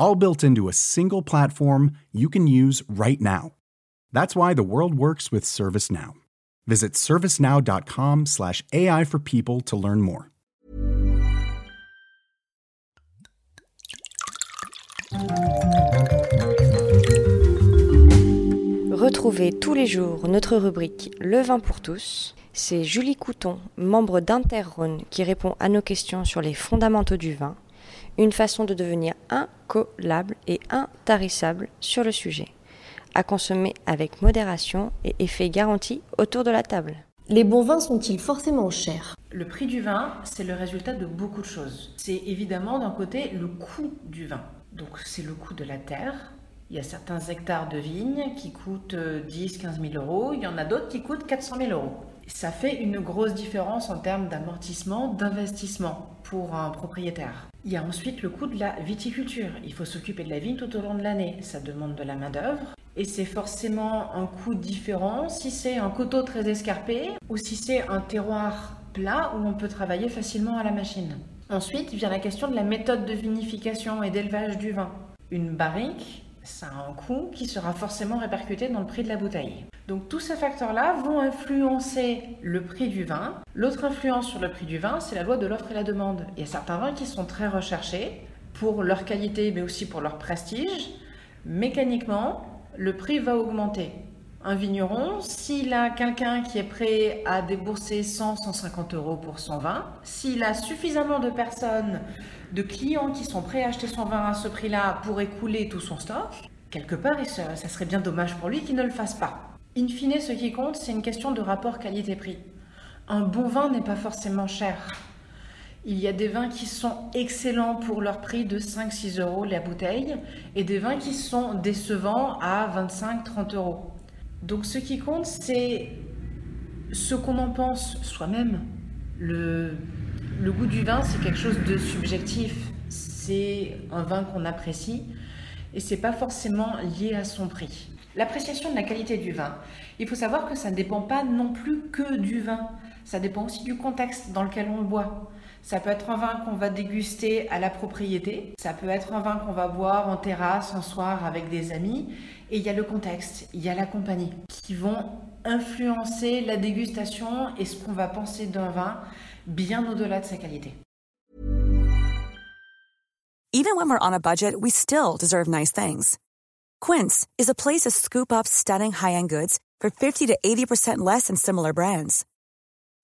all built into a single platform you can use right now. That's why the world works with ServiceNow. Visit servicenow.com/slash AI for people to learn more. Retrouvez tous les jours notre rubrique Le vin pour tous. C'est Julie Couton, membre d'Interrhône, qui répond à nos questions sur les fondamentaux du vin une façon de devenir incollable et intarissable sur le sujet. À consommer avec modération et effet garanti autour de la table. Les bons vins sont-ils forcément chers? Le prix du vin, c'est le résultat de beaucoup de choses. C'est évidemment d'un côté le coût du vin. Donc c'est le coût de la terre. Il y a certains hectares de vignes qui coûtent 10-15 000 euros. Il y en a d'autres qui coûtent 400 000 euros. Ça fait une grosse différence en termes d'amortissement, d'investissement pour un propriétaire. Il y a ensuite le coût de la viticulture. Il faut s'occuper de la vigne tout au long de l'année. Ça demande de la main-d'œuvre. Et c'est forcément un coût différent si c'est un coteau très escarpé ou si c'est un terroir plat où on peut travailler facilement à la machine. Ensuite vient la question de la méthode de vinification et d'élevage du vin. Une barrique, ça a un coût qui sera forcément répercuté dans le prix de la bouteille. Donc tous ces facteurs-là vont influencer le prix du vin. L'autre influence sur le prix du vin, c'est la loi de l'offre et la demande. Il y a certains vins qui sont très recherchés pour leur qualité, mais aussi pour leur prestige. Mécaniquement, le prix va augmenter. Un vigneron, s'il a quelqu'un qui est prêt à débourser 100, 150 euros pour son vin, s'il a suffisamment de personnes de clients qui sont prêts à acheter son vin à ce prix-là pour écouler tout son stock, quelque part, ça serait bien dommage pour lui qu'il ne le fasse pas. In fine, ce qui compte, c'est une question de rapport qualité-prix. Un bon vin n'est pas forcément cher. Il y a des vins qui sont excellents pour leur prix de 5-6 euros la bouteille et des vins qui sont décevants à 25-30 euros. Donc ce qui compte, c'est ce qu'on en pense soi-même. Le, goût du vin, c'est quelque chose de subjectif. C'est un vin qu'on apprécie et c'est pas forcément lié à son prix. L'appréciation de la qualité du vin, il faut savoir que ça ne dépend pas non plus que du vin. Ça dépend aussi du contexte dans lequel on le boit. Ça peut être un vin qu'on va déguster à la propriété, ça peut être un vin qu'on va boire en terrasse un soir avec des amis, et il y a le contexte, il y a la compagnie qui vont influencer la dégustation et ce qu'on va penser d'un vin bien au-delà de sa qualité. Even when we're on a budget, we still deserve nice things. Quince is a place to scoop up stunning high-end goods for 50 to 80% less than similar brands.